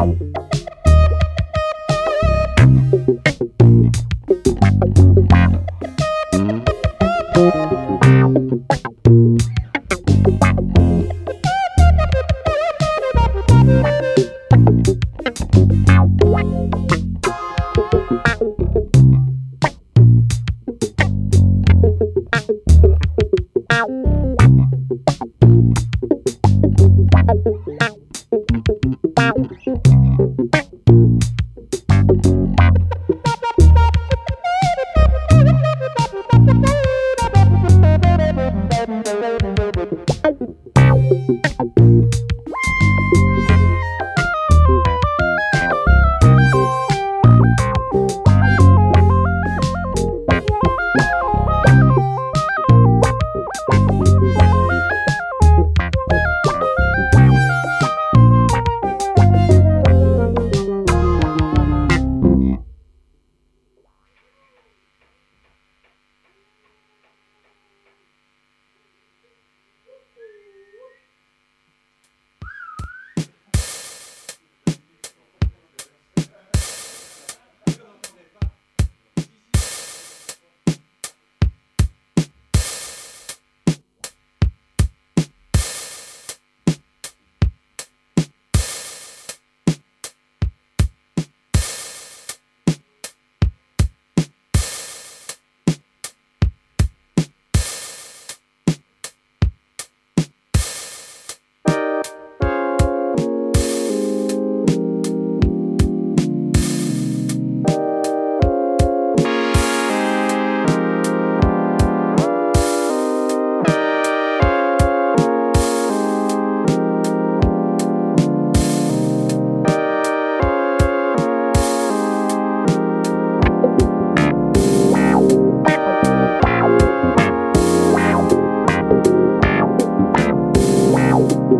Bye.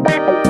Bye.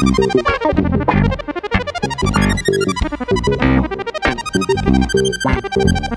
Thank you.